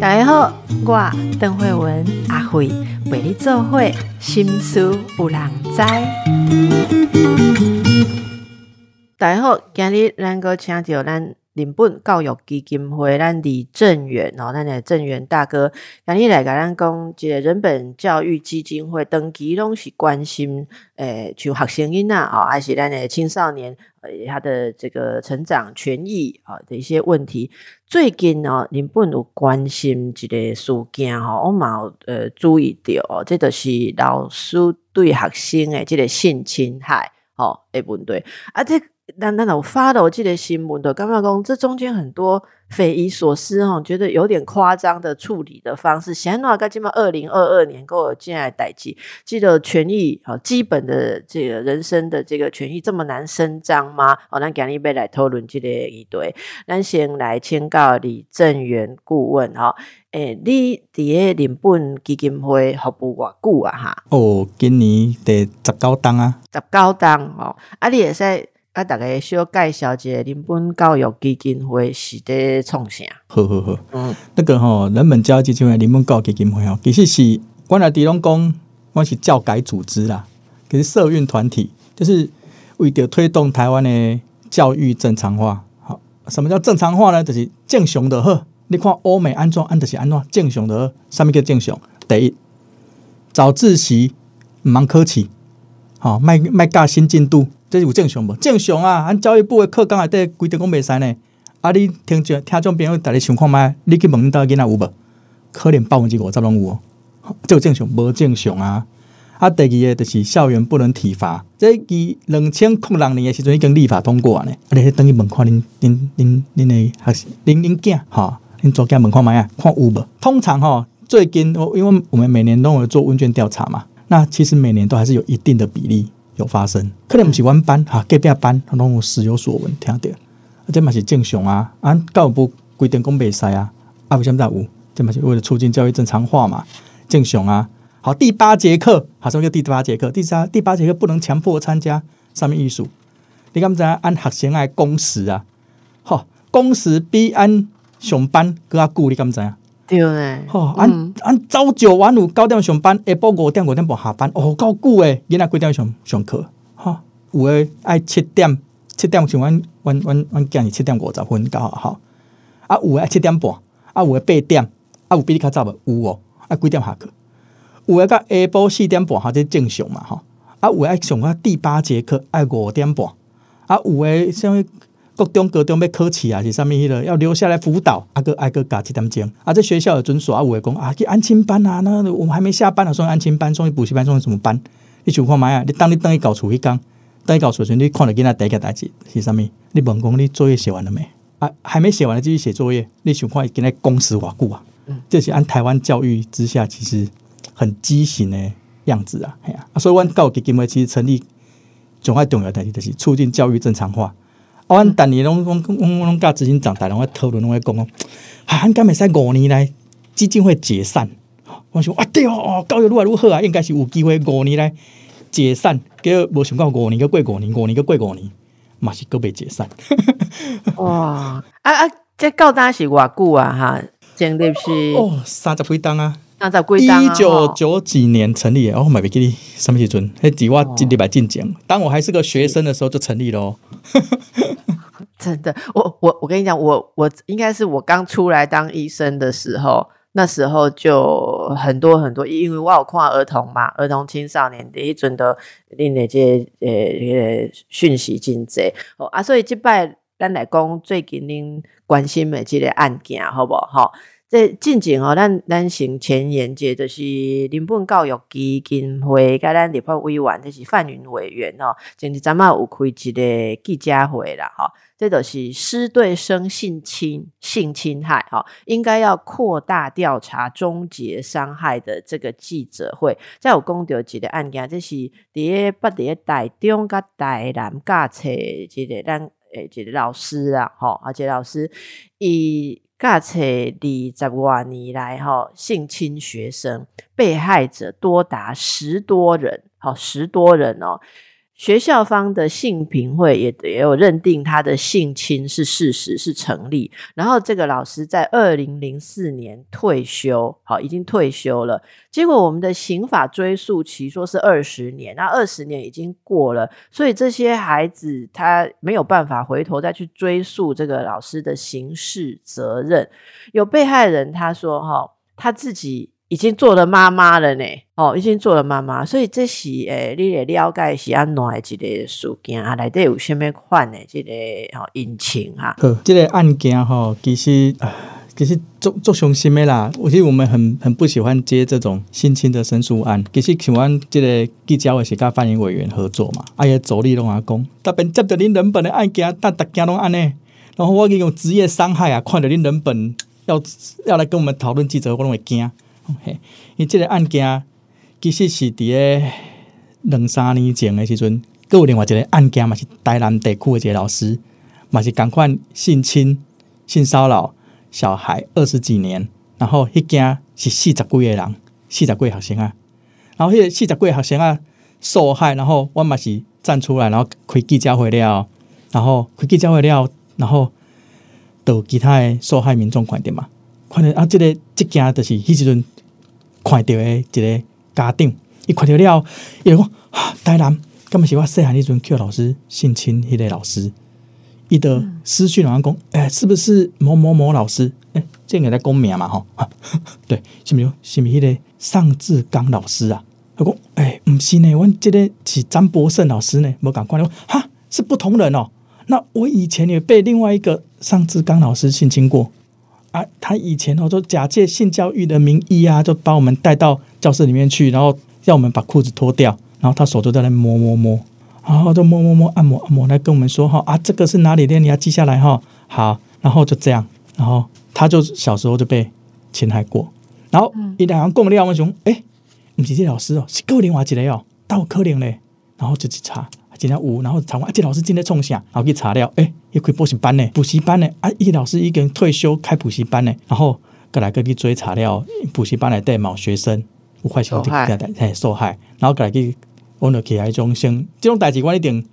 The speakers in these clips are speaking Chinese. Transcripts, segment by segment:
大家好，我邓慧文阿慧陪你做会心思有人知。大家好，今日咱个请到咱林本教育基金会咱李正元哦，咱的正元大哥，今日来甲咱讲，即个人本教育基金会登记拢是关心诶，像学生囡仔哦，还是咱的青少年呃他的这个成长权益啊的一些问题。最近哦，林本有关心一个事件吼，我嘛有呃注意到哦，这就是老师对学生的这个性侵害哦的问题，啊这。咱咱有发到这个新闻的，感觉讲这中间很多匪夷所思哦，觉得有点夸张的处理的方式。显然，噶今嘛二零二二年跟我进来代际，记得权益啊，基本的这个人生的这个权益这么难伸张吗？哦，咱今日要来讨论这个一堆，咱先来请教李正元顾问哈。诶，你伫个日本基金会服务偌久啊？哈？哦，今年第十九档啊，十九档哦，啊，你也是。啊，大家小介绍一下林本教育基金会是伫创啥？好好好，嗯，那个吼，人本教育基金会、林本教育基金会吼，其实是我来地龙讲，我是教改组织啦，可是社运团体，就是为着推动台湾的教育正常化。好，什么叫正常化呢？就是正常的呵。你看欧美安怎安就是安怎正常的，上面叫正常。第一，早自习毋忙考试，好，卖卖教新进度。这是有正常无？正常啊！按教育部的课纲内底规定讲袂使呢。啊，你听众听众朋友，大家想看觅，你去问恁兜囡仔有无？可能百分之五十拢有哦。这有正常无正常啊？啊，第二个就是校园不能体罚。这伊两千零六年的时阵已经立法通过啊呢。啊，你去等于问看恁恁恁恁的还是恁恁囝哈？恁做囝问看觅啊？看有无？通常哈，最近我因为我们每年都有做问卷调查嘛，那其实每年都还是有一定的比例。有发生，可能毋是阮班哈，隔壁班拢有时有所闻，听到，这嘛是正常啊。按教育部规定讲袂使啊，啊为什么在有？这嘛是为了促进教育正常化嘛，正常啊。好，第八节课，好，什么叫第八节课？第三第八节课不能强迫参加上面艺术。你敢知按学生爱工时啊？好，工时比按上班更加久，你敢知啊？对诶，吼，按按朝九晚五，九点上班，下晡五点五点半下班，哦，够久诶，囡仔几点上上课？哈，有诶爱七点，七点像阮阮阮阮囝是七点五十分到学校，啊有诶七点半，啊有诶八点，啊有比你较早无？有哦，啊几点下课？有诶甲下晡四点半，哈，这正常嘛，吼，啊有诶上啊第八节课爱五点半，啊有诶像。各中高中要考试啊，是啥物迄个要留下来辅导，啊个挨个教一点钟，啊这学校有遵守啊，有诶讲啊去安亲班啊，那我们还没下班啊，送安亲班，送去补习班，送去什么班？你想看卖啊？你当你等于搞厝迄工，等于搞厝时，你看了囡仔第一件代志是啥物？你问讲你作业写完了没？啊，还没写完，继续写作业。你想看囡仔工时偌久啊？嗯，这是按台湾教育之下，其实很畸形诶样子啊，系啊。所以，阮教育基金会其实成立，最爱重要代志就是促进教育正常化。啊，阮逐年拢拢拢拢甲执行长大，拢在讨论，拢在讲哦，啊，俺敢会使五年来基金会解散？我想啊，对哦，教育愈来愈好啊，应该是有机会五年来解散。结果无想到五年，个过五年，五年个过五年，嘛是个被解散。哇！啊啊，这到单是偌久啊？哈，真的是哦，三十几档啊。一九九几年成立，哦，买不记得什么时阵？迄几我一礼拜进讲，当我还是个学生的时候就成立了哦。真的，我我我跟你讲，我我应该是我刚出来当医生的时候，那时候就很多很多，因为我有看儿童嘛，儿童青少年的一阵的另那些呃讯息进济哦啊，所以这摆咱来讲最近恁关心的这个案件，好不好？这进前吼，咱咱先前言节就是日本教育基金会甲咱立法委员，就是范云委员哦，前日咱嘛有开一个记者会啦，吼，这都是师对生性侵性侵害，吼，应该要扩大调查，终结伤害的这个记者会，再有讲到一个案件，这是伫个伫个台中甲台南教册一个咱诶一个老师啊，吼，而且老师伊。教册二十多年来，吼性侵学生被害者多达十多人，好十多人哦。学校方的性评会也也有认定他的性侵是事实，是成立。然后这个老师在二零零四年退休，好，已经退休了。结果我们的刑法追诉期说是二十年，那二十年已经过了，所以这些孩子他没有办法回头再去追溯这个老师的刑事责任。有被害人他说，哈，他自己。已经做了妈妈了呢，哦，已经做了妈妈，所以这是诶，你也了解是安怎的一个事件啊？内底有虾米款的这个哦引擎哈？好，这个案件哈，其实，其实做做伤心的啦。我其实我们很很不喜欢接这种性侵的申诉案。其实喜欢这个记者会是跟翻译委员合作嘛，啊也走力拢阿讲，特别接到恁人本的案件，但大家拢安尼，然后我用职业伤害啊，看到恁人本要要来跟我们讨论记者，我拢会惊。嘿，因即个案件其实是伫咧两三年前的时阵，阁有另外一个案件嘛，是台南地区诶一个老师，嘛是共款性侵、性骚扰小孩二十几年，然后迄件是四十几个人，四十几个学生啊，然后迄个四十几个学生啊受害，然后我嘛是站出来，然后开记者会了，然后开记者会了，然后有其他的受害民众看点嘛，看到啊，即个即件就是迄时阵。看到的一个家长，伊看到了，伊讲啊，台南，根本是我细汉迄阵 Q 老师性侵迄个老师，伊的私讯好像讲，哎，是不是某某某老师？哎，这个在讲名嘛，吼，对，是毋是？是毋是迄个尚志刚老师啊？他讲，哎，毋是呢，阮即个是张博胜老师呢，无赶快，哈，是不同人哦。那我以前也被另外一个尚志刚老师性侵过。啊，他以前哦，就假借性教育的名义啊，就把我们带到教室里面去，然后要我们把裤子脱掉，然后他手就在那摸摸摸，然后就摸摸摸，按摩按摩，来跟我们说哈啊，这个是哪里的？你要记下来哈。好，然后就这样，然后他就小时候就被侵害过，然后一两讲了，我们讲，哎，不是这老师哦，是高龄华一个哦，到可怜嘞，然后就去查。今天有，然后查完，啊，这老师今天冲啥？然后去查了，哎，又开补习班呢，补习班呢，啊，伊老师已经退休开补习班呢，然后过来各地追查了，补习班来带某学生有坏小弟哎受害，然后过来去我们起来一种先这种代志，我一定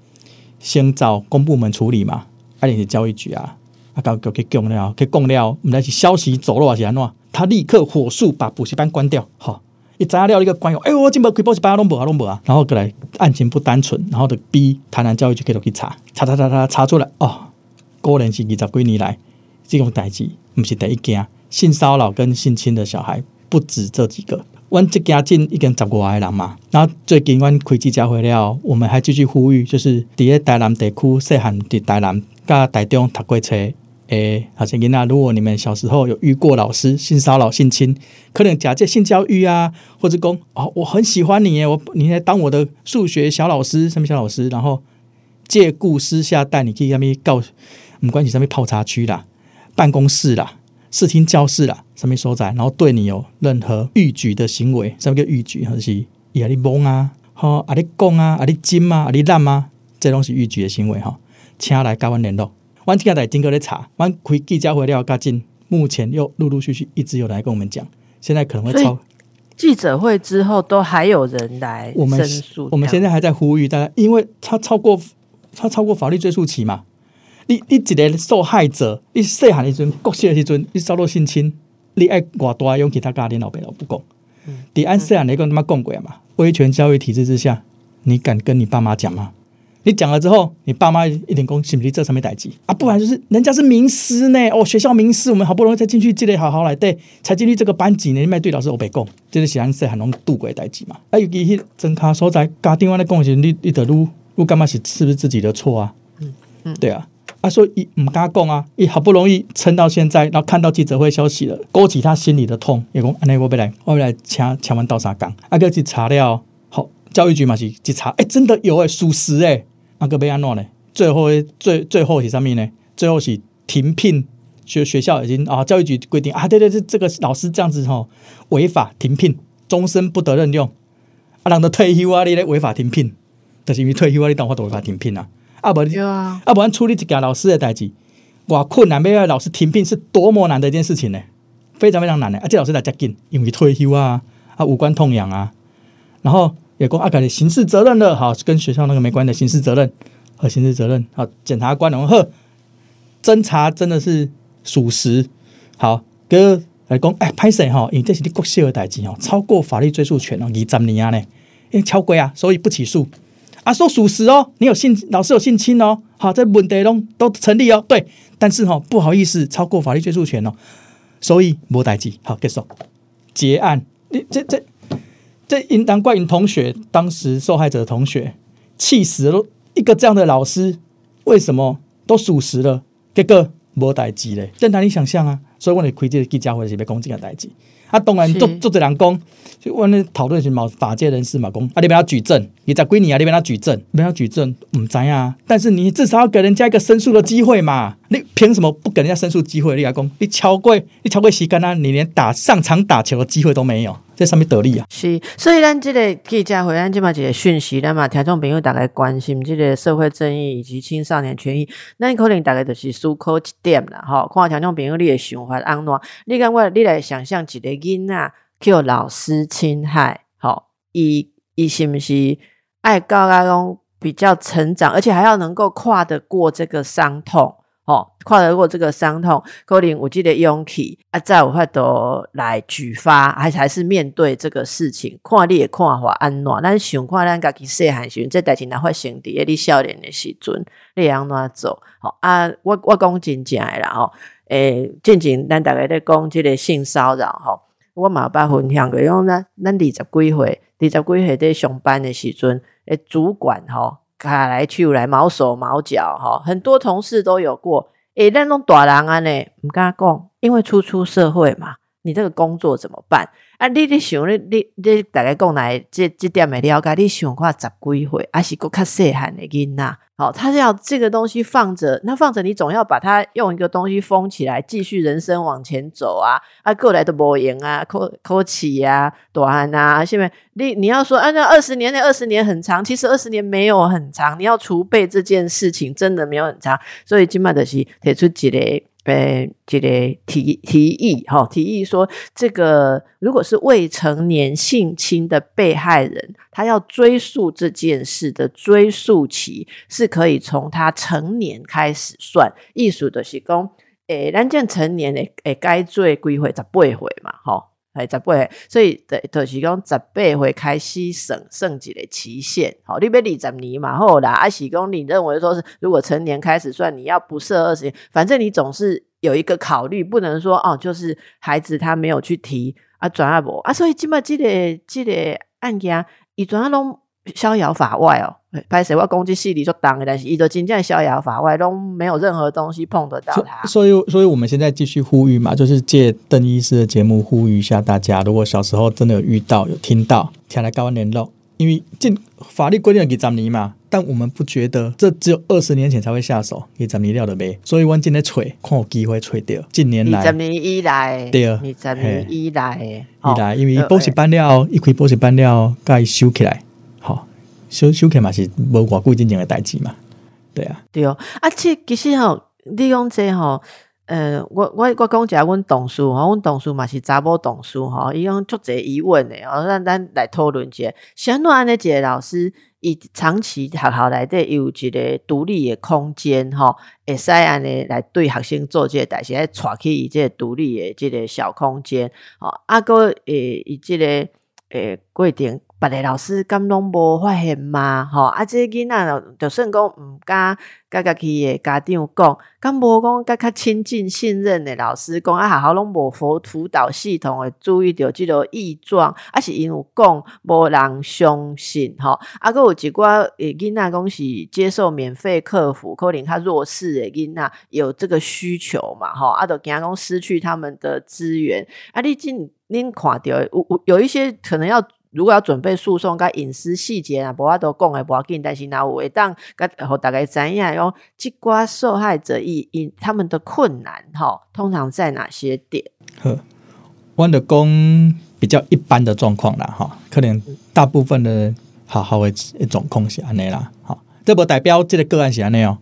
先找公部门处理嘛，啊，定是教育局啊，啊，搞搞去讲了，去讲了，我们来是消息走了还是安怎？他立刻火速把补习班关掉，吼一查了一个官员，哎呦，我今无开补习班，拢无啊，拢无啊。然后过来案情不单纯，然后就逼台南教育局给他去查，查查查查查出来，哦，果然是二十几年来这种代志，不是第一件性骚扰跟性侵的小孩不止这几个。阮这家近一根十五个人嘛，然后最近阮开记者会了，我们还继续呼吁，就是伫咧台南地区细汉伫台南甲台中读过册。诶，好像囡仔，如果你们小时候有遇过老师性骚扰、性侵，可能假借性教育啊，或者讲哦，我很喜欢你耶，我你来当我的数学小老师，什么小老师，然后借故私下带你去那边告，唔关系上面泡茶区啦、办公室啦、视听教室啦，上面所在，然后对你有任何逾矩的行为，什么叫逾矩？就是伊阿你懵啊，好阿你讲啊，阿你金啊，阿你烂啊，这拢是逾矩的行为哈，请来跟我联络。我今在经过咧查，阮开记者会了，加进目前又陆陆续续一直有来跟我们讲，现在可能会超记者会之后都还有人来申诉。我们现在还在呼吁大家，因为他超过他超过法律追诉期嘛。你你一个受害者，你细汉时阵、国小时阵，你遭到性侵，你爱偌大用其他家庭老爸老不讲。你按细汉那个他妈讲过嘛？威权教育体制之下，你敢跟你爸妈讲吗？你讲了之后，你爸妈一点功，是不是这上面代机啊？不然就是人家是名师呢，哦，学校名师，我们好不容易才进去积累好好来对，才进去这个班级呢，你卖对老师我白讲，就是喜欢说很容易度过的代志嘛。啊，尤其迄真卡所在，家庭湾的贡献，你你得撸撸干嘛是是不是自己的错啊？嗯嗯，对啊，啊，所以唔敢讲啊，伊好不容易撑到现在，然后看到记者会消息了，勾起他心里的痛，也讲安尼我不来，我来请请问到啥讲，啊，个去查了，好，教育局嘛是去查，哎，真的有诶，属实诶。那个被安怎呢？最后最最后是啥物呢？最后是停聘，学学校已经啊，教育局规定啊，对对，这这个老师这样子吼，违法停聘，终身不得任用。啊，人都退休啊，你咧违法停聘，就是因为退休啊，你当我都违法停聘啊。啊不，啊不，然处理一件老师的代志，哇，困难，要老师停聘是多么难的一件事情呢？非常非常难的。啊，这老师来接近，因为退休啊，啊无关痛痒啊，然后。也讲啊，个刑事责任了，好，跟学校那个没关的刑事责任和刑事责任，好，检察官然后侦查真的是属实，好，哥来讲，哎，拍谁哈？因为这是你国小的代志哦，超过法律追诉权哦，二十年啊呢，因为超过啊，所以不起诉。啊，说属实哦，你有性老师有性侵哦，好，这问题拢都成立哦，对，但是哈，不好意思，超过法律追诉权哦，所以无代志，好结束结案。你这这这，难怪你同学当时受害者的同学气死了，一个这样的老师，为什么都属实了，结果无代志嘞？这难以想象啊！所以我哋开这个记者会是要讲这个代志。啊，当然做做这人讲。就我那讨论是某法界人士嘛，讲啊，你不要举证，你在归你啊，你不要举证，不要举证，唔知啊。但是你至少要给人家一个申诉的机会嘛。你凭什么不给人家申诉机会？你阿公，你超过你超过时间啊，你连打上场打球的机会都没有，在上面得利啊。是，所以咱这个记者回，咱这嘛一个讯息，咱嘛听众朋友大概关心这个社会正义以及青少年权益，那可能大概就是思考一点啦，哈。看听众朋友你的想法安怎？你感觉，你来想象一个囡仔。叫老师侵害，好，伊伊是不是爱高高中比较成长，而且还要能够跨得过这个伤痛，哦，跨得过这个伤痛，可能我记得勇气啊，在我法度来举发，还还是面对这个事情，看你也看法安怎？咱想看咱家己细汉时阵，这代志若发生伫你少年的时阵，你安怎做？好啊，我我讲真正诶啦，吼，诶，进前咱大家在讲这个性骚扰，吼。我嘛捌分享过，因为咱咱二十几岁，二十几岁在上班的时阵，诶，主管吼，卡来去来毛手毛脚哈，很多同事都有过。诶，那种大人啊呢，唔敢讲，因为初出社会嘛，你这个工作怎么办？啊，你你想你你你大概讲来这这点没了解，你想看十几岁，还是个较细汉的囡仔？好，他是要这个东西放着，那放着你总要把它用一个东西封起来，继续人生往前走啊！啊，过来的波赢啊，科科起呀，短啊，下面你你要说按照二十年那二十年很长，其实二十年没有很长，你要储备这件事情真的没有很长，所以今麦的是提出几类。呃，这个提提议哈，提议说，这个如果是未成年性侵的被害人，他要追溯这件事的追溯期，是可以从他成年开始算。意思的是讲，诶，咱讲成年的诶，该罪归回十八回嘛，哈。哎，十八，所以对就是讲十八回开始省剩几个期限，好，你别二十年嘛，好啦，啊，是讲你认为说是如果成年开始算，你要不设二十年，反正你总是有一个考虑，不能说哦，就是孩子他没有去提啊，转阿伯啊，所以今麦这个这个案件，伊转阿拢。逍遥法外哦，拍谁话攻击戏里就当，但是伊都真正逍遥法外，都没有任何东西碰得到他。所以，所以我们现在继续呼吁嘛，就是借邓医师的节目呼吁一下大家，如果小时候真的有遇到、有听到，前来高安联络，因为进法律规定给咱们嘛，但我们不觉得这只有二十年前才会下手给咱们料的呗，所以我今天吹，看有机会吹掉。近年来，二十年以来，对，二十年以来，以来，因为保险办了，一开保险办了，该收起来。修修起嘛是无偌久之前诶代志嘛，对啊，对哦，啊，其其实吼，你讲这吼，呃，我我我讲一下阮同事吼，阮同事嘛是查某同事吼，伊讲足侪疑问诶，吼，咱咱来讨论者，像安尼一个老师，伊长期学校内底伊有一个独立诶空间吼，会使安尼来对学生做这个代志，来带去伊这个独立诶这个小空间，吼，啊个诶，伊这个诶规定。别个老师敢拢无发现吗？吼，啊，这囡仔就算讲毋敢甲家己诶家长讲，敢无讲甲较亲近信任诶老师讲啊，学校拢无辅辅导系统诶注意到即个异状，啊是因有讲无人相信吼，啊，佫有一寡诶囡仔讲是接受免费客服，可能较弱势诶囡仔有这个需求嘛，吼，啊，就惊讲失去他们的资源，啊，你今恁看着有有有一些可能要。如果要准备诉讼，该隐私细节啊，无法都讲诶，无要紧。但是那有会当，然后大家知影用即寡受害者以以他们的困难哈，通常在哪些点？呵，我的讲比较一般的状况啦，哈，可能大部分的好好的一种空是安尼啦，好，这不代表这个个案是安尼哦，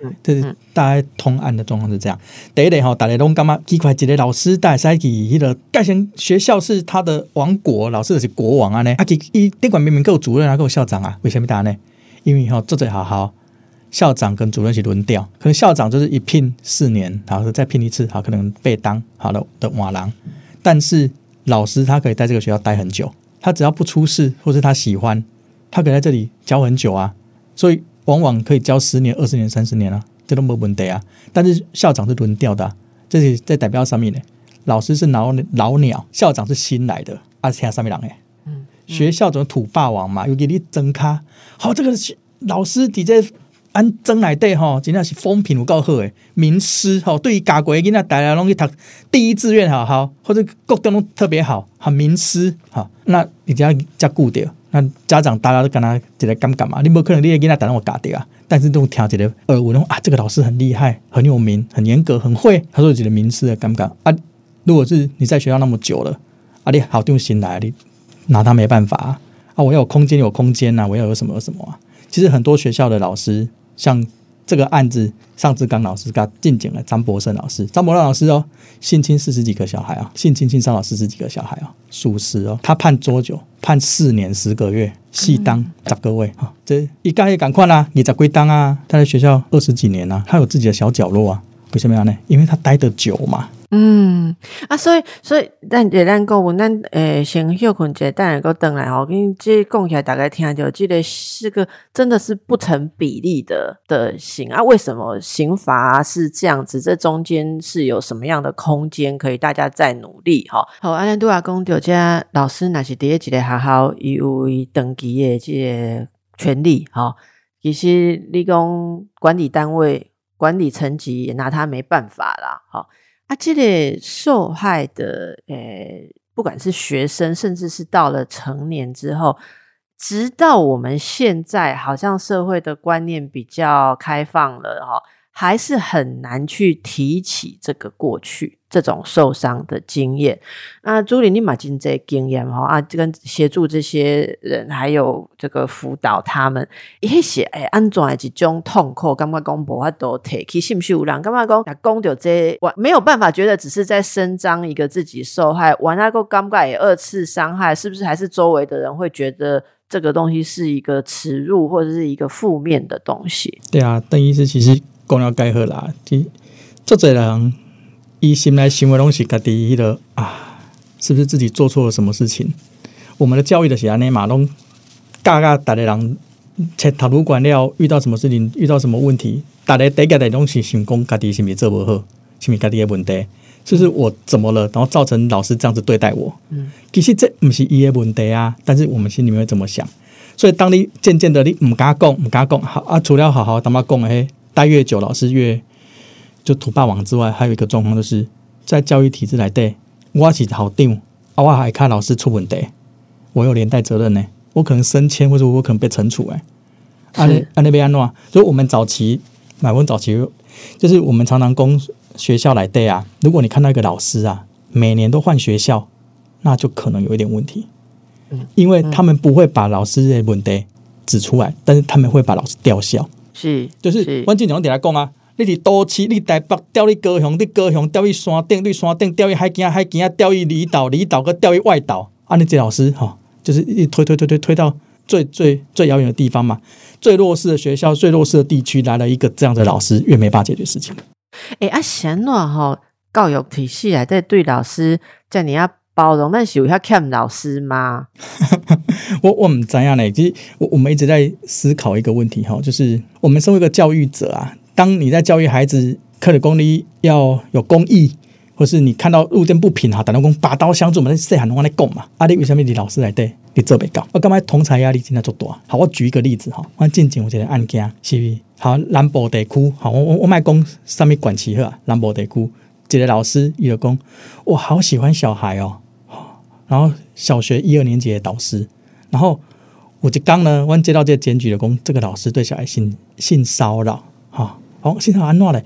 嘿，这是大概通案的状况是这样。第一类吼，大家拢感觉奇怪，一个老师带赛去迄个盖成学校是他的王国，老师就是国王啊呢。啊，其伊顶管明明够主任啊，够校长啊，为什么大呢？因为哈做者好好，校长跟主任是轮调，可能校长就是一聘四年，然后再聘一次，好可能被当好了的瓦郎，但是老师他可以在这个学校待很久，他只要不出事或是他喜欢，他可以在这里教很久啊，所以。往往可以教十年、二十年、三十年啊，这都没问题啊。但是校长是轮调的，这是在代表上面呢。老师是老老鸟，校长是新来的，而且上面人哎。嗯，学校怎么土霸王嘛？又给你增咖。好，这个老师底下按增来对吼，真的是风评有够好诶，名师哈，对于家国囡仔大家拢去读第一志愿好好，或者各种拢特别好，好名师哈。那你只要加固掉。家长大家都跟他觉得尴尬嘛，你不可能你也跟他打我假的啊，但是都听一个耳闻啊，这个老师很厉害，很有名，很严格，很会，他说自己的名师的感觉啊。如果是你在学校那么久了，啊，你好定心来，你拿他没办法啊。啊，我要有空间有空间啊，我要有什么有什么啊。其实很多学校的老师像。这个案子，尚志刚老师他进警了张博胜老师，张博胜老师哦，性侵四十几个小孩啊，性侵性骚扰四十几个小孩啊，属实哦，他判多久？判四年十个月，系当十个位啊，这一干也赶快啦，你咋归当啊？他在学校二十几年啊，他有自己的小角落啊，为什么样呢？因为他待得久嘛。嗯啊，所以所以咱这咱讲，咱诶先休困者，等下个等来吼，跟这讲起来大概听着，这个是个真的是不成比例的的刑啊。为什么刑罚是这样子？这中间是有什么样的空间可以大家再努力哈？好，安尼都阿讲着，这老师那是第一级的学校，有伊登记的这个权利哈。其实你讲管理单位、管理层级也拿他没办法啦，哈。啊，这个受害的，诶，不管是学生，甚至是到了成年之后，直到我们现在，好像社会的观念比较开放了，哈。还是很难去提起这个过去这种受伤的经验。那朱莉，你马进这经验哈啊，跟协助这些人，还有这个辅导他们一些哎，安怎一种痛苦，感觉讲无法度提起，是不是有人感觉讲讲到这，我没有办法觉得只是在伸张一个自己受害，完那个感觉也二次伤害，是不是？还是周围的人会觉得这个东西是一个耻辱或者是一个负面的东西？对啊，邓医师其实。讲了该好啦，即作者人伊心内行为拢是，家己迄个啊，是不是自己做错了什么事情？我们的教育的是安尼嘛，拢教教大个人，切头颅管了，遇到什么事情，遇到什么问题，大个第一个拢是想讲家己是毋是做不好，是毋是家己的问题，就是我怎么了，然后造成老师这样子对待我。嗯，其实这毋是伊的问题啊，但是我们心里面会怎么想？所以当你渐渐的你毋敢讲，毋敢讲，好啊，除了好好他妈讲诶。待越久，老师越就土霸王之外，还有一个状况就是，在教育体制来对，我是好定，啊，我还看老师出问题，我有连带责任呢，我可能升迁或者我可能被惩处哎，安安那边安诺，所以我们早期买问早期，就是我们常常供学校来对啊，如果你看到一个老师啊，每年都换学校，那就可能有一点问题，因为他们不会把老师的问题指出来，但是他们会把老师吊销。是，就是我经常点来讲啊，你伫都市，你台北调去高雄，你高雄调去山顶，你山顶调去海墘，海墘啊调去离岛，离岛个调去外岛，啊，你这老师哈，就是一推推推推推到最最最遥远的地方嘛，最弱势的学校，最弱势的地区来了一个这样的老师，越没办法解决事情。哎，啊，贤诺哈，教育体系啊，在对老师在你要。包容，但是有要看老师吗？我我们怎样呢？其实我我们一直在思考一个问题哈，就是我们身为一个教育者啊，当你在教育孩子，课的功力要有公益，或是你看到路见不平哈，打到公拔刀相助，我们细喊话来讲嘛。阿弟为什么你老师来对你这边搞？我干嘛同才压力今天做多？好，我举一个例子哈，我近景我觉得案件是不是？好，南部地区好，我我我卖讲上面管齐呵，南部地区一个老师伊就讲，我好喜欢小孩哦。然后小学一二年级的导师，然后我就刚呢，我接到这检举的工，这个老师对小孩性性骚扰，哈，好，性骚扰安诺嘞，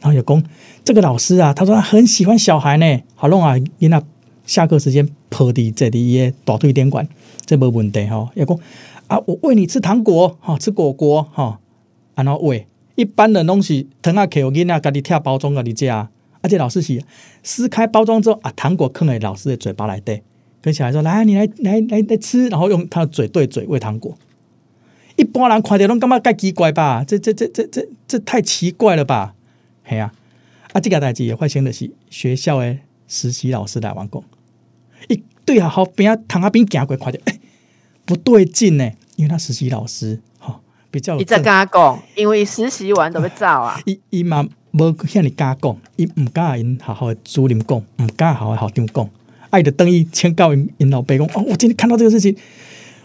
然后有工，这个老师啊，他说他很喜欢小孩呢，好弄啊，因那下课时间破地这里耶大腿点管，这没问题哈，有工啊，我喂你吃糖果，哈，吃果果，哈，然后喂，一般的东西，糖啊，给我囡仔家己拆包装家己食啊。而且老师是撕开包装之后啊，糖果放在老师的嘴巴来对，跟小孩说：“来，你来来来来吃。”然后用他的嘴对嘴喂糖果。一般人看到拢感觉该奇怪吧？这这这这这这太奇怪了吧？系啊，啊，这个代志也发生的是学校的实习老师来完工，一对学校边啊糖啊边行过，看到哎不对劲呢，因为他实习老师哈比较有你再正跟他讲，因为实习完都要走啊。伊伊嘛无向你敢讲，伊毋敢因学校的主任讲，毋敢甲学校的校长讲，啊，伊就等于先告因因老爸讲，哦，我今天看到这个事情，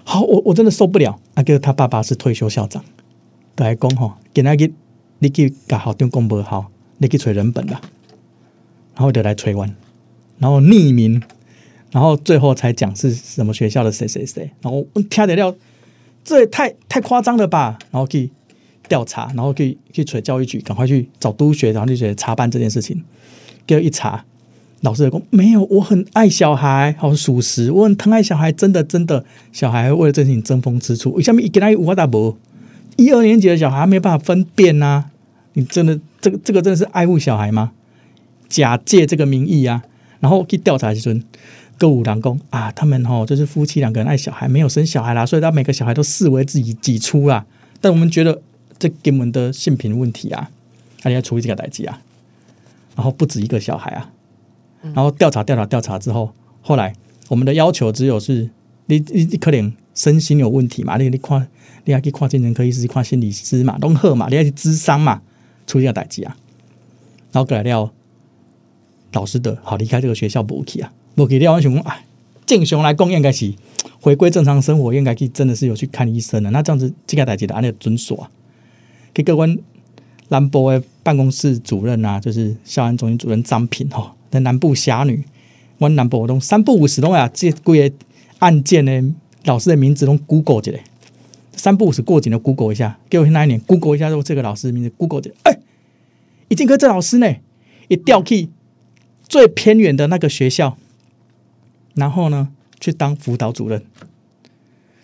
好，我我真的受不了。啊，叫他爸爸是退休校长，就来讲吼，今仔日你去甲校长讲无好，你去找人本啦，然后就来催完，然后匿名，然后最后才讲是什么学校的谁谁谁，然后我听得了，这也太太夸张了吧，然后去调查，然后去去找教育局，赶快去找督学，然后去学查办这件事情。结果一查，老师就讲没有，我很爱小孩，好属实，我很疼爱小孩，真的真的，小孩为了这件事情争风吃醋。为什么一跟他无法打博？一二年级的小孩没办法分辨呐、你真的这个这个真的是爱护小孩吗？假借这个名义啊，然后去调查时阵，歌舞郎公啊，他们吼就是夫妻两个人爱小孩，没有生小孩啦，所以他每个小孩都视为自己己出啦。但我们觉得这根本的性平问题啊，他要处理这个代际啊，然后不止一个小孩啊，然后调查调查调查之后，后来我们的要求只有是你你你可能身心有问题嘛，你你看你要去看精神科医师、看心理师嘛，拢好嘛，你要去咨商嘛，处理这个代际啊，然后过来了。老师的好离开这个学校不去啊，不去了，我想讲，哎，正常来讲应该是回归正常生活，应该去真的是有去看医生的。那这样子这个代志的按照遵守啊，给各位南部的办公室主任啊，就是校安中心主任张平哈，那南部侠女，我南部拢三不五时拢啊，这几个案件诶老师的名字拢 Google 一下，三不五时过紧的 Google 一下，给我那一年？Google 一下，说这个老师的名字 Google 一下，哎，已经跟这老师呢，一调去。最偏远的那个学校，然后呢，去当辅导主任，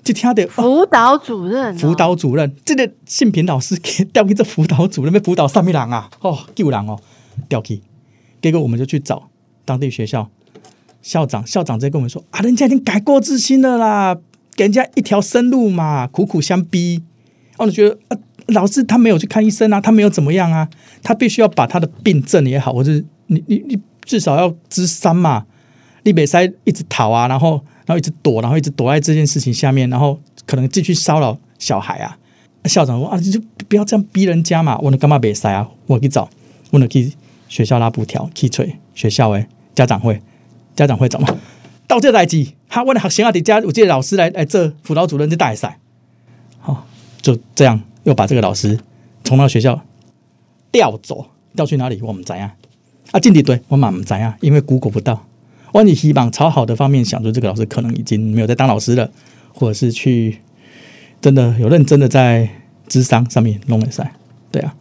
就听到、哦、辅导主任哦，辅导主任，这个性平老师给调去这辅导主任，要辅导上面人啊，哦，救人哦，调去，结果我们就去找当地学校校长，校长直接跟我们说啊，人家已经改过自新了啦，给人家一条生路嘛，苦苦相逼，我就觉得啊，老师他没有去看医生啊，他没有怎么样啊，他必须要把他的病症也好，或者你你你至少要知三嘛，你别塞一直逃啊，然后然后一直躲，然后一直躲在这件事情下面，然后可能继续骚扰小孩啊。校长说啊，你就不要这样逼人家嘛。我能干嘛别塞啊？我去找，我能去学校拉布条，去催学校诶家长会，家长会怎么到这代志？他问了学生啊，伫家有这个老师来来这辅导主任就带赛，好就这样又把这个老师从那学校调走，调去哪里？我们怎样？啊，进地对我嘛唔知啊，因为估估不到。我你希望朝好的方面想，说这个老师可能已经没有在当老师了，或者是去真的有认真的在智商上面弄了赛。对啊，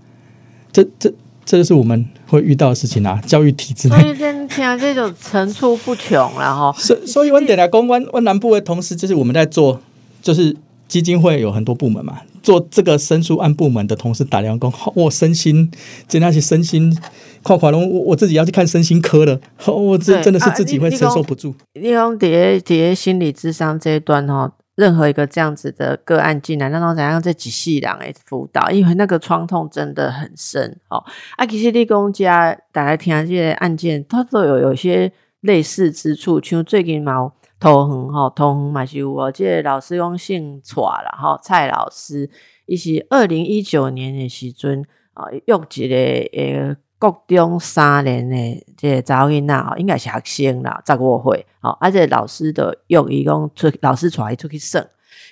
这这这就是我们会遇到的事情啊，教育体制内。所以现在这种层出不穷了哈。所所以，我点来公关，我南部的同时，就是我们在做，就是基金会有很多部门嘛，做这个申诉案部门的同事打电话讲，我身心，真那些身心。跨跨龙，我我自己要去看身心科了，我这真的是自己会承受不住。利用叠叠心理智商这一段哈，任何一个这样子的个案进来，那种怎样这几细人诶辅导，因为那个创痛真的很深哦。啊，其实立功家大家听这些案件，它都有有些类似之处，像最近嘛头痕哈，头痕嘛是有哦，这个老师用姓蔡啦哈，蔡老师，伊是二零一九年的时阵啊，用一个诶。国中三年的这个查某囡仔哦，应该是学生啦，十五岁哦，而且老师的用伊讲出老师带伊出去耍，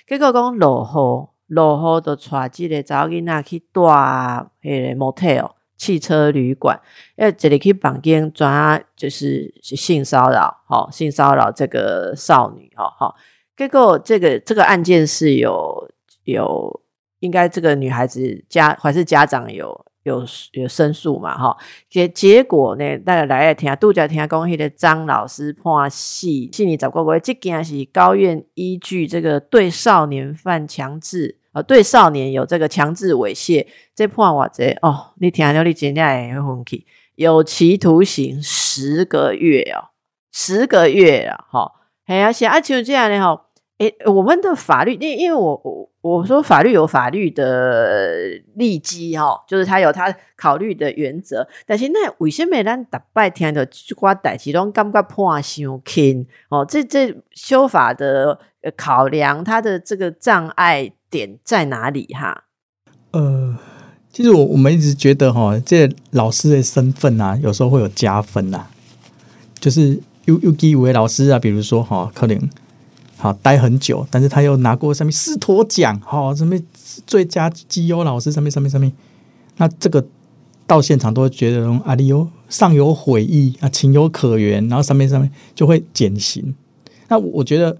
结果讲落雨，落雨就带即个查某囡仔去住迄个 motel 汽车旅馆，要一个去房间转就是性骚扰，吼性骚扰这个少女，吼吼，结果这个这个案件是有有，应该这个女孩子家还是家长有。有有申诉嘛？哈，结结果呢？大家来听，杜家听讲，迄个张老师判死，四年十个月，这件是高院依据这个对少年犯强制对少年有这个强制猥亵，这判我这哦，你听了你真正会生气，有期徒刑十个月哦，十个月啊，哈，哎呀，像啊像这样的哈。诶，我们的法律，因因为我我我说法律有法律的利基哈，就是他有他考虑的原则。但是那为什么咱大拜听的这挂代志拢感觉判伤轻哦？这这修法的考量，他的这个障碍点在哪里哈？呃，其实我我们一直觉得哈，这老师的身份啊，有时候会有加分呐，就是有有几位老师啊，比如说哈，可能。好，待很久，但是他又拿过上面师托奖，好，什么最佳绩优老师，上面上面上面，那这个到现场都会觉得阿里有尚有悔意啊，情有可原，然后上面上面就会减刑。那我觉得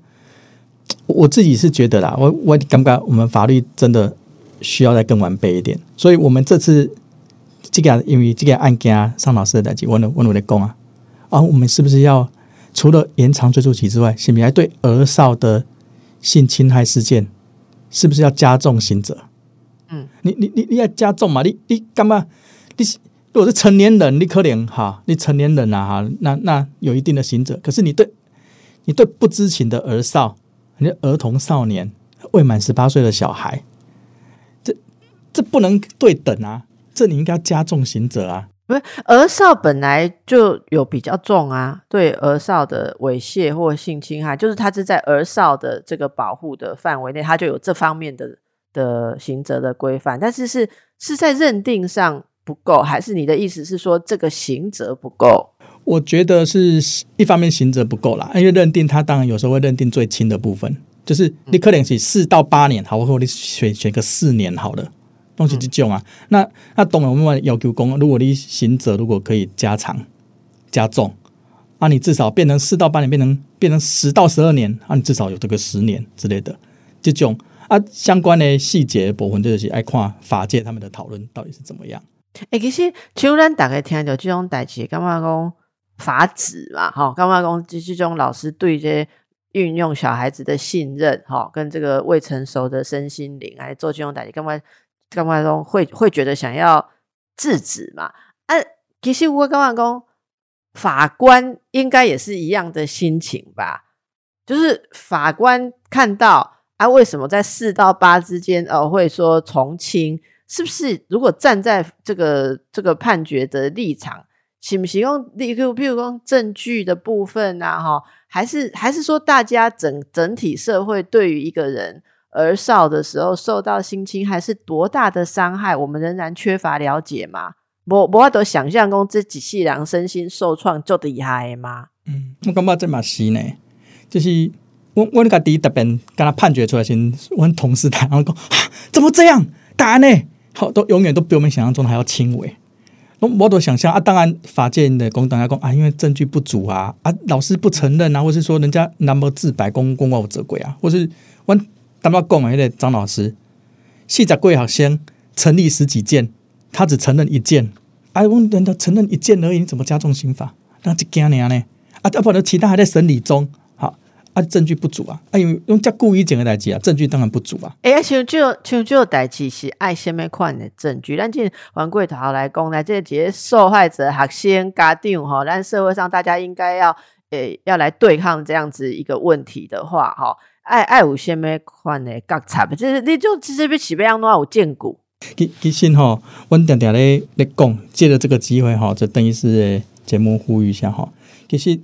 我自己是觉得啦，我我感觉我们法律真的需要再更完备一点，所以我们这次这个因为这个案件啊，尚老师的代际，我我我在讲啊，啊，我们是不是要？除了延长追诉期之外，是不是还对儿少的性侵害事件，是不是要加重刑责？嗯，你你你你要加重嘛？你你干嘛？你如果是成年人，你可怜哈，你成年人啊哈，那那有一定的刑责。可是你对你对不知情的儿少，你儿童少年未满十八岁的小孩，这这不能对等啊！这你应该加重刑责啊！不是儿少本来就有比较重啊，对儿少的猥亵或性侵害，就是他是在儿少的这个保护的范围内，他就有这方面的的刑责的规范。但是是是在认定上不够，还是你的意思是说这个刑责不够？我觉得是一方面刑责不够啦，因为认定他当然有时候会认定最轻的部分，就是你可能是四到八年，好，或者你选选个四年好了。东西这种啊，那那当然我们要求公，如果你刑责如果可以加长加重，啊，你至少变成四到八年，变成变成十到十二年，啊，你至少有这个十年之类的这种啊，相关的细节部分就是爱看法界他们的讨论到底是怎么样。哎，其实像咱大概听到这种代志，干嘛讲法子嘛？哈，干嘛讲这种老师对这运用小孩子的信任，哈，跟这个未成熟的身心灵来做这种代志，干嘛？干嘛中会会觉得想要制止嘛？啊，其实我刚刚讲法官应该也是一样的心情吧？就是法官看到啊，为什么在四到八之间哦会说从轻？是不是如果站在这个这个判决的立场，行不行用例如譬如说证据的部分啊？哈，还是还是说大家整整体社会对于一个人？儿少的时候受到性侵害是多大的伤害？我们仍然缺乏了解吗？我我都想象中这几细人身心受创就厉害吗？嗯，我感觉这嘛是呢，就是我我那个第一特别跟他判决出来先，我同事谈，然后讲 怎么这样答案呢？好，都永远都比我们想象中的还要轻微。我我都想象啊，当然法界的公等下讲啊，因为证据不足啊，啊老师不承认啊，或是说人家那么自白公公告责鬼啊，或是我。他们要讲啊，那个张老师，细仔贵好先成立十几件，他只承认一件，哎，我人家承认一件而已，你怎么加重刑法？那就惊你呢？啊，要不然其他还在审理中，啊，证据不足啊，啊，因为用叫故意讲的代志啊，证据当然不足啊。哎呀，像就像就代志是爱什么款的证据？咱进王贵头来讲来，这些受害者学生家长哈，咱社会上大家应该要诶要来对抗这样子一个问题的话，哈。爱爱有虾米款的觉察，就是你就其实比起别样都有见过。其其实吼，阮定定咧咧讲，借着这个机会吼，就等于是节目呼吁一下吼。其实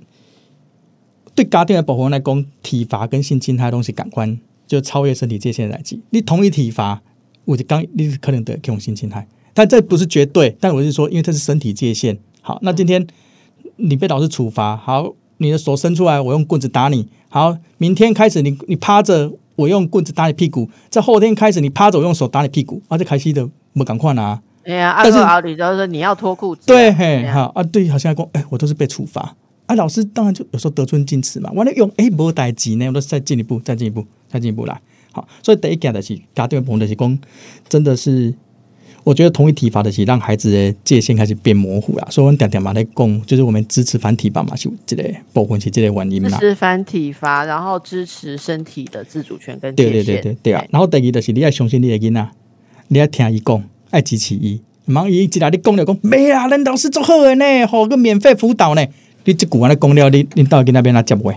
对家庭的保护来讲，体罚跟性侵害东西感官就超越身体界限来记。你同意体罚，我就刚你可能得用性侵害，但这不是绝对。但我是说，因为这是身体界限。好，那今天你被老师处罚，好。你的手伸出来，我用棍子打你。好，明天开始你你趴着，我用棍子打你屁股。在后天开始你趴着，我用手打你屁股。啊，这开心的，我赶快拿。哎呀，但是奥利就说你要脱裤子。对，嘿，好啊，对，好像讲，哎，我都是被处罚。啊，老师当然就有时候得寸进尺嘛。完了用，哎，无代志呢，我都再进一步，再进一步，再进一步来。好，所以第一件的是家长朋友是讲，真的是我觉得同一体罚的是让孩子的界限开始变模糊啦，所以我们点点嘛在讲，就是我们支持繁体罚嘛，是这个部分是这个原因啦。支持繁体罚，然后支持身体的自主权跟对对。对对对啊！然后第二就是你要相信你的囡仔，你要听伊讲，爱支持伊。忙伊一来你讲了讲，没啊，恁老师做好的呢，吼个免费辅导呢。你即句安尼讲了，你恁到囡仔变哪接话？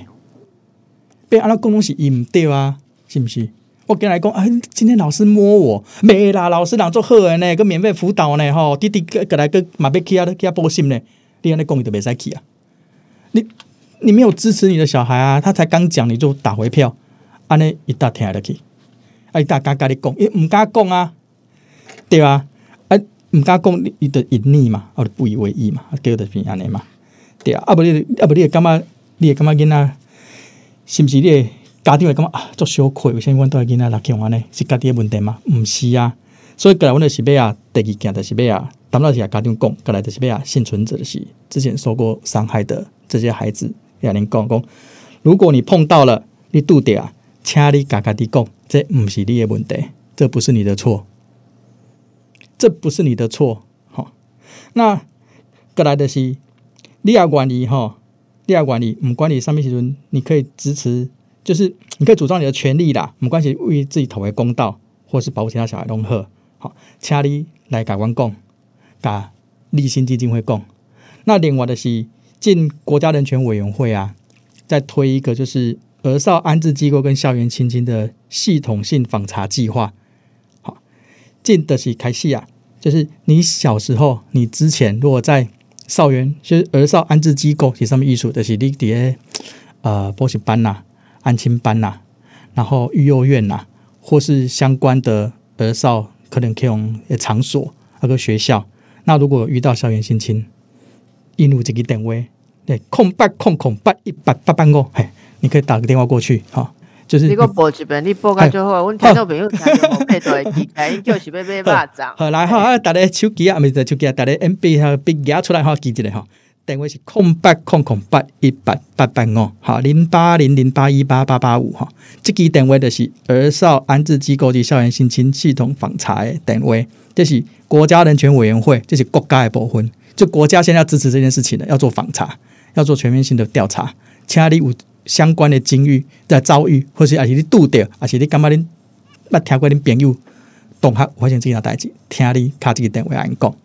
变安尼讲拢是伊毋对啊，是毋是？我跟来讲，啊，今天老师摸我，没啦，老师人做好的呢，个免费辅导呢，吼，弟弟个个来个嘛要去啊，去遐报信呢，你安尼讲伊就袂使去啊。你你没有支持你的小孩啊，他才刚讲你就打回票，安尼一大听得去，啊，伊大敢甲你讲，伊毋敢讲啊，对啊，啊，毋敢讲，伊就隐匿嘛，啊，就不以为意嘛，啊，叫就是安尼嘛，啊，啊无你啊无你会感觉，你会感觉囡仔，是毋是你会家长会感觉啊，足羞愧，为啥物阮带囡仔来用安呢？是家己的问题吗？毋是啊，所以过来阮就是要啊，第二件就是要啊，当然是啊家长讲，过来就是要啊，幸存者是之前受过伤害的这些孩子，要恁讲讲，如果你碰到了，你拄着啊，请你家家己讲，这毋是你的问题，这不是你的错，这不是你的错，吼、那过来就是你也愿意吼，你也愿意，毋管你上面时阵，你可以支持，就是你可以主张你的权利啦，没关系，为自己讨回公道，或是保护其他小孩拢好，好，请你来甲阮讲，甲立新基金会讲。那另外的是进国家人权委员会啊，再推一个就是儿少安置机构跟校园亲亲的系统性访查计划。好，进的是开始啊，就是你小时候，你之前如果在少园，就是儿少安置机构，是上面艺术就是你伫个呃补习班呐、安亲班呐、然后育幼院呐、或是相关的儿少可能可以用的场所那个学校。那如果遇到校园性侵，印入这个电话，对，空八空空八一八八八五，嘿，你可以打个电话过去，哈、就是你个报一遍，你报甲最好，阮听众朋友听着无配都会记起来，伊就是要买肉粽。好来哈，啊，大家手机啊，毋是手机啊，大家 M B 哈笔夹出来哈，记一下吼。电话是空八空空八一八八八五，好零八零零八一八八八五哈。这支电话就是儿少安置机构及校园性侵系统访查的电话，这是国家人权委员会，这是国家的部分。就国家现在要支持这件事情的，要做访查，要做全面性的调查，请你有相关的境遇的遭遇，或是也是你拄着，还是你感觉恁捌听过恁朋友同学发生这件代志，听你敲这个电话来讲，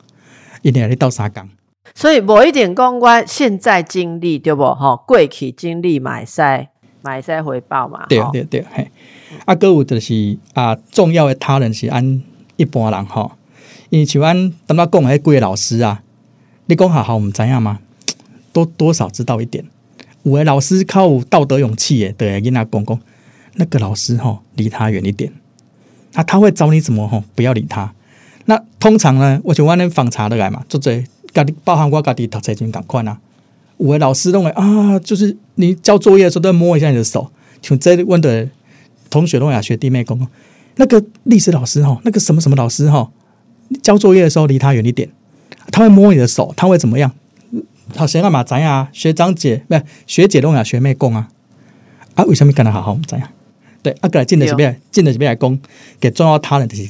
一定要你斗相共。所以无一点讲我现在经历对无吼，过去经历买赛买赛回报嘛。对对对，嘿，啊，搁有就是啊，重要的他人是按一般人吼，因为像咱当咱讲的迄几个老师啊，你讲学校毋知影吗？多多少知道一点。有的老师较有道德勇气诶，对，跟他讲讲，那个老师吼，离他远一点。那他会找你怎么吼，不要理他。那通常呢，我像阮恁访查的来嘛，做这家己包含我家己读册阵共款啊。有的老师认为啊，就是你交作业的时候都要摸一下你的手，像这问的同学拢呀学弟妹讲，那个历史老师哈，那个什么什么老师哈，交作业的时候离他远一点，他会摸你的手，他会怎么样？好，谁干嘛知啊？学长姐不是学姐拢呀学妹讲啊，啊，为什么跟他好好唔知啊？对，啊，过来进的是咩，进的是咩来讲，给重要他人就是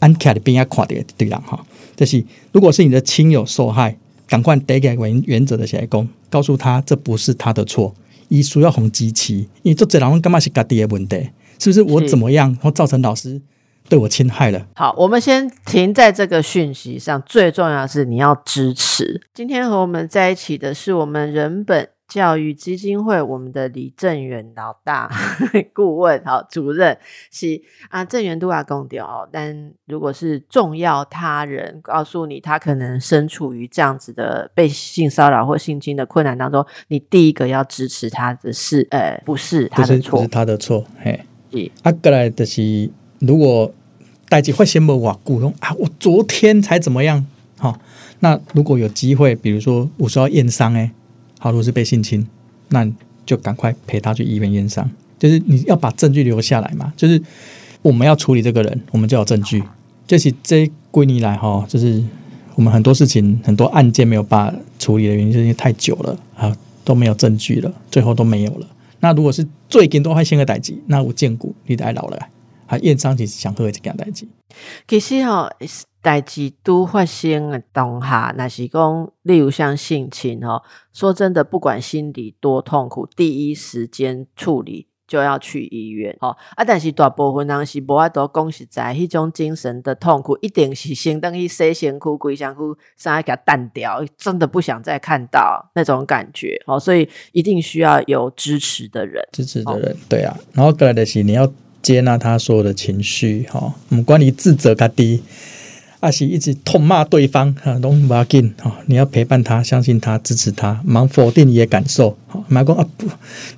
按徛伫边仔看的对人吼，就是如果是你的亲友受害，赶快第一个原原则的是来讲，告诉他这不是他的错，伊需要红机器，因为做这人感觉是家己的问题，是不是我怎么样，然后造成老师对我侵害了？好，我们先停在这个讯息上，最重要的是你要支持。今天和我们在一起的是我们人本教育基金会我们的李正元老大 顾问，好主任是啊，正元都要公掉哦。但如果是重要他人告诉你他可能身处于这样子的被性骚扰或性侵的困难当中，你第一个要支持他的是，呃，不是他的错不是他的错，嘿。是啊，过来就是如果代志发生无偌久，讲啊，我昨天才怎么样？好、那如果有机会，比如说我说要验伤，哎，好，如果是被性侵，那你就赶快陪他去医院验伤，就是你要把证据留下来嘛，就是我们要处理这个人，我们就有证据。就是这归你来哈，就是我们很多事情很多案件没有办法处理的原因，就是因为太久了啊，都没有证据了，最后都没有了。那如果是最近都发生个代志，那我见过你得爱老了，还验伤其实想喝这件代志。其实哈、代志都发生的当下，那是讲，例如像性侵哦，说真的，不管心里多痛苦，第一时间处理就要去医院哦。啊，但是大部分人是无法度讲实在，迄种精神的痛苦，一定是先等于洗身躯、跪上躯，啥给它淡掉，真的不想再看到那种感觉哦。所以一定需要有支持的人，支持的人，对啊。然后过来的是你要接纳他所有的情绪，哈，我们关于自责他低。阿是一直痛骂对方，哈，拢不要紧，哈，你要陪伴他，相信他，支持他，忙否定你的感受，哈，忙讲啊不，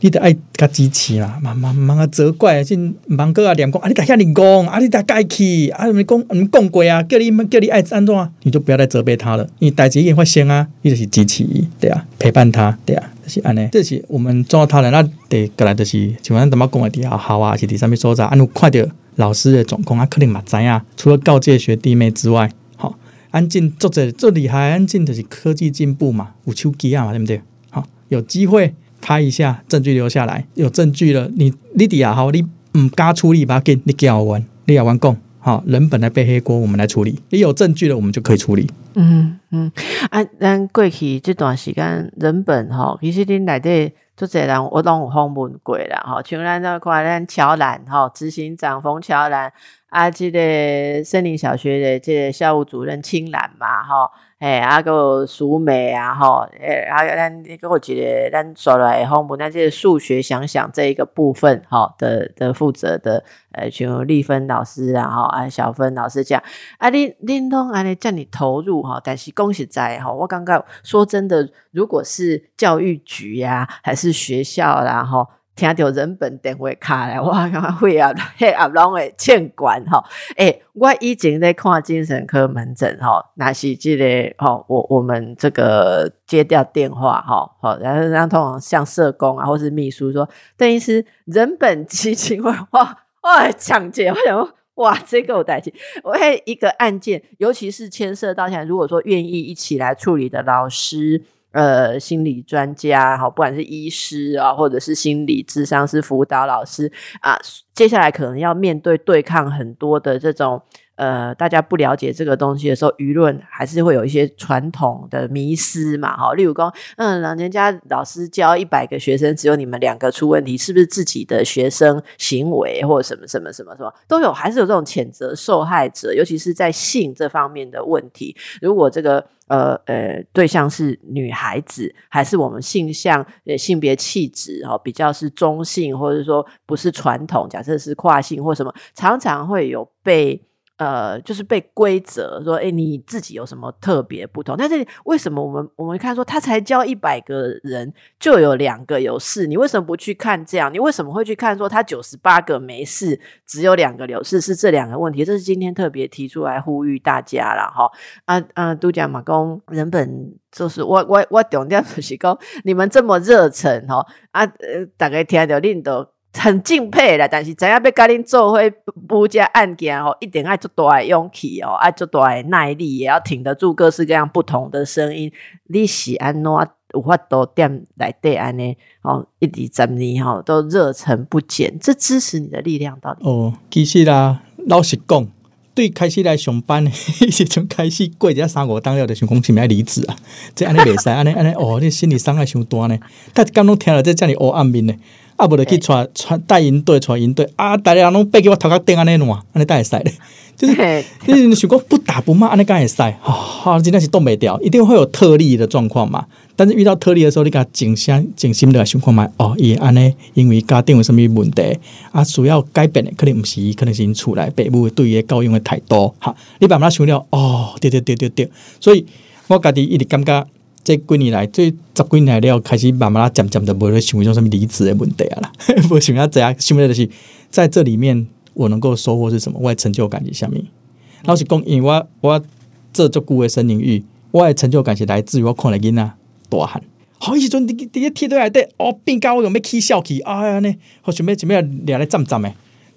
你得爱他支持啦，忙忙忙啊责怪，先忙哥啊两讲，啊你得向你讲，啊你得改去，啊你讲你讲过啊，叫你叫你爱安怎，你就不要再责备他了，你代志已经发生啊，你就是支持，对啊，陪伴他，对啊，就是安尼，这是我们做他人，那得过来就是像咱怎么讲的，底下好啊，是第上面所在，安有看到。老师的总控啊，肯定嘛知啊。除了告诫学弟妹之外，好，安静做者做厉害，安静就是科技进步嘛，有手机啊嘛，对不对？好，有机会拍一下，证据留下来，有证据了，你你底下好，你唔加出力把给你叫我玩，你要玩共好，人本来背黑锅，我们来处理。你有证据了，我们就可以处理。嗯嗯，啊，咱过去这段时间人本哈，其实恁内底。就这人我拢有访问过啦，吼，像咱那看咱乔兰吼，执行长冯乔兰，啊，这个森林小学的即个校务主任青兰嘛，吼。诶，啊个淑美啊，吼，诶，啊，咱你跟我记得，咱说来后母，那这个数学想想这一个部分，吼的的负责的，呃，像丽芬老师啊，吼，啊小芬老师讲，啊，你你拢安尼叫你投入哈，但是恭喜在哈，我刚刚说真的，如果是教育局呀，还是学校啦，吼。听到人本电话卡来，我感觉会啊，嘿阿拢会欠管吼。诶，我以前在看精神科门诊吼，那是即个吼，我我们这个接掉电话吼，好，然后让通常像社工啊，或是秘书说，邓医师人本基金 会哇哇抢劫，我想哇，这个我带起，我一个案件，尤其是牵涉到现在，如果说愿意一起来处理的老师。呃，心理专家，好，不管是医师啊，或者是心理智商师辅导老师啊，接下来可能要面对对抗很多的这种。呃，大家不了解这个东西的时候，舆论还是会有一些传统的迷失嘛，哈。例如说，嗯，人家老师教一百个学生，只有你们两个出问题，是不是自己的学生行为或什么什么什么什么都有，还是有这种谴责受害者，尤其是在性这方面的问题。如果这个呃呃对象是女孩子，还是我们性向呃性别气质哈比较是中性，或者说不是传统，假设是跨性或什么，常常会有被。呃，就是被规则说，哎，你自己有什么特别不同？但是为什么我们我们看说他才教一百个人就有两个有事？你为什么不去看这样？你为什么会去看说他九十八个没事，只有两个有事？是这两个问题？这是今天特别提出来呼吁大家了哈。啊啊，都讲马公人本就是我我我重点就是讲，你们这么热忱哈啊，呃，大概听到领导。很敬佩啦，但是怎样被家恁做会不加案件吼，一定爱做大勇气哦，爱做大耐力，也要挺得住各式各样不同的声音。你是安怎有法度点来对安尼哦，一直十年吼都热忱不减，这支持你的力量到底？哦，其实啦，老实讲，对开始来上班的 时阵开始过只三五当了的想讲是咪离职啊？这安尼袂使，安尼安尼哦，你心理伤害伤大呢。他刚刚听了这叫你黑暗面呢。啊，无就去带带带营队，带营队啊！大家拢背给我头壳顶安尼弄啊，安尼当会使咧。就是你想讲不打不骂，安尼敢会使？哈，真正是冻袂掉，一定会有特例的状况嘛。但是遇到特例的时候，你甲静心静心的情况嘛，哦，伊安尼因为家庭有什么问题啊？需要改变的可能毋是，可能是因厝内父母对伊教养的太多。哈，你慢慢想了，哦，对对对对对，所以我家己一直感觉。这几年来，这十几年了，开始慢慢渐渐的无咧想种什么离职的问题啊啦，无想要怎样，想要的是在这里面我能够收获是什么？我的成就感是虾米？老实讲，因为我我这足久的森林域，我的成就感是来自于我看了囡仔大汉。好时阵，伫伫铁堆内底，哦，变高我有没起笑起？哎呀呢，我准备准备俩来站站诶。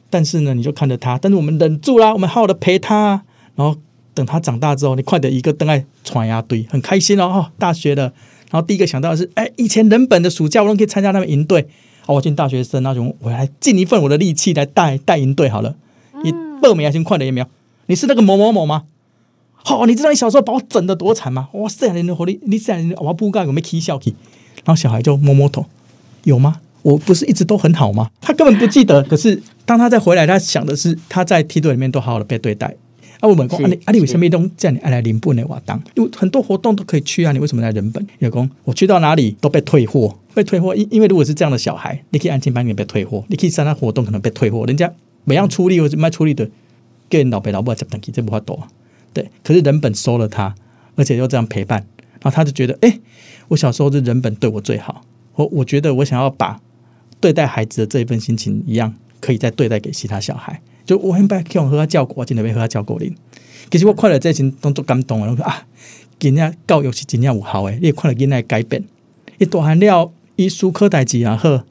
但是呢，你就看着他，但是我们忍住啦，我们好好的陪他，然后。等他长大之后，你快点一个灯爱传呀堆，很开心哦。大学的，然后第一个想到的是，哎，以前人本的暑假我都可以参加他们营队。哦，我进大学生那种，我来尽一份我的力气来带带营队好了。你报名还先快点有没有？你是那个某某某吗？好，你知道你小时候把我整的多惨吗？哇塞，你的活力，你现在我不干，我没有起笑去？然后小孩就摸摸头，有吗？我不是一直都很好吗？他根本不记得。可是当他再回来，他想的是他在梯队里面都好好的被对待。啊，我们讲，啊你啊你为什么都叫你爱来林本的瓦当？因为很多活动都可以去啊，你为什么来人本？有讲，我去到哪里都被退货，被退货。因因为如果是这样的小孩，你可以安静班里被退货，你可以参加活动可能被退货，人家每样出力或者卖出力的，给老爸老婆接等起，这不法多。对，可是人本收了他，而且又这样陪伴，然后他就觉得，哎，我小时候是人本对我最好，我我觉得我想要把对待孩子的这一份心情一样，可以再对待给其他小孩。就我很拜向和他照顾，我今天要和他照顾你。其实我看了这些动作感动啊，我说啊，囡仔教育是真正有效诶，你看了囡仔改变，伊大汉了，伊思考代志也好，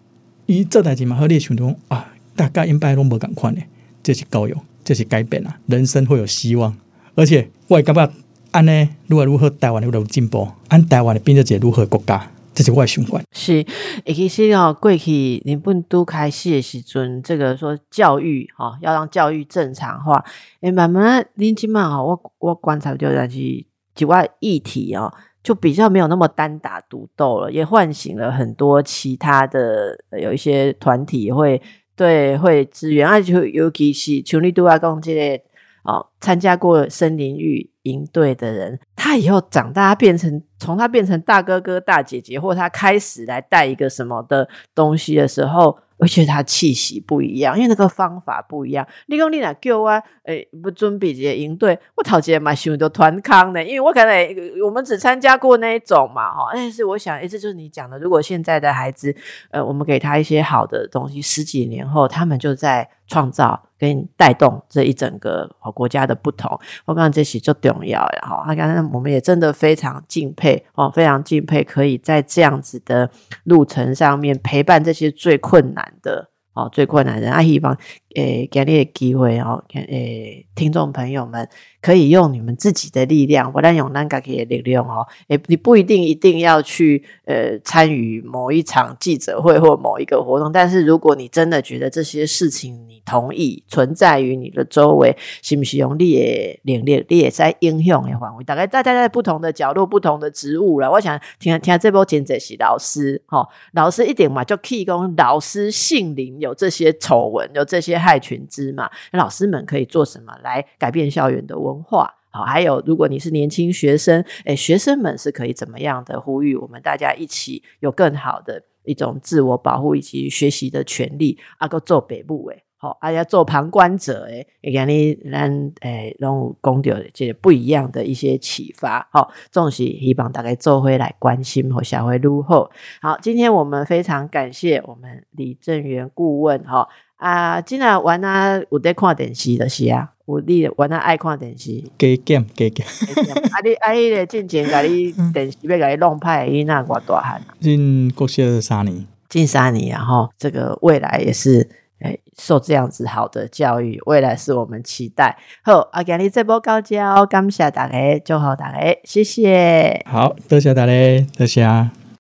伊做代志嘛好，你想讲啊，大家应该拢无共款诶，这是教育，这是改变啊，人生会有希望。而且我也感觉安呢，如何如何台湾如何进步，按台湾的变成一个如何国家，这是我的想法。是，其实哦，过去日本都开始的时阵，这个说教育哈，要让教育正常化，诶，慢慢恁即嘛哦，我我观察到是几外议题哦，就比较没有那么单打独斗了，也唤醒了很多其他的有一些团体会对会支援，而且尤其是像你都要讲这个。哦，参加过森林浴营队的人，他以后长大变成从他变成大哥哥、大姐姐，或他开始来带一个什么的东西的时候。我觉得他气息不一样，因为那个方法不一样。你讲你俩叫我诶不准备这些营队，我头前嘛想到团康的，因为我可能我们只参加过那一种嘛哈。但是我想，诶，这就是你讲的，如果现在的孩子，呃，我们给他一些好的东西，十几年后他们就在创造跟带动这一整个国家的不同。我刚刚这些就重要呀哈。他刚刚我们也真的非常敬佩哦，非常敬佩，可以在这样子的路程上面陪伴这些最困难。的哦，最困难的啊，希望诶给你的机会哦，诶听众朋友们可以用你们自己的力量，不但用咱家己的力量哦，诶你不一定一定要去呃参与某一场记者会或某一个活动，但是如果你真的觉得这些事情你同意存在于你的周围，是不是用你的力量，你也在英雄的范围？大概大家在不同的角落、不同的职务了。我想听听这波简直是老师哈，老师一点嘛就可以讲老师姓林。有这些丑闻，有这些害群之马，老师们可以做什么来改变校园的文化？好，还有如果你是年轻学生，诶，学生们是可以怎么样的呼吁我们大家一起有更好的一种自我保护以及学习的权利？阿个做北部诶。好，大家做旁观者，诶，也给你咱诶，让公掉这不一样的一些启发。好，总是希望大家做回来关心和下回如何。好，今天我们非常感谢我们李正元顾问。哈啊，今日玩啊，有在看电视的是啊，有你玩啊爱看电视，加减加减。啊，你啊，迄个进前，甲你电视要甲你弄派，伊那偌大汉？近国小三年，近三年，然后这个未来也是。哎，受这样子好的教育，未来是我们期待。好，阿今日这波高教，感谢大家，祝福大家，谢谢。好，多谢大家，多谢。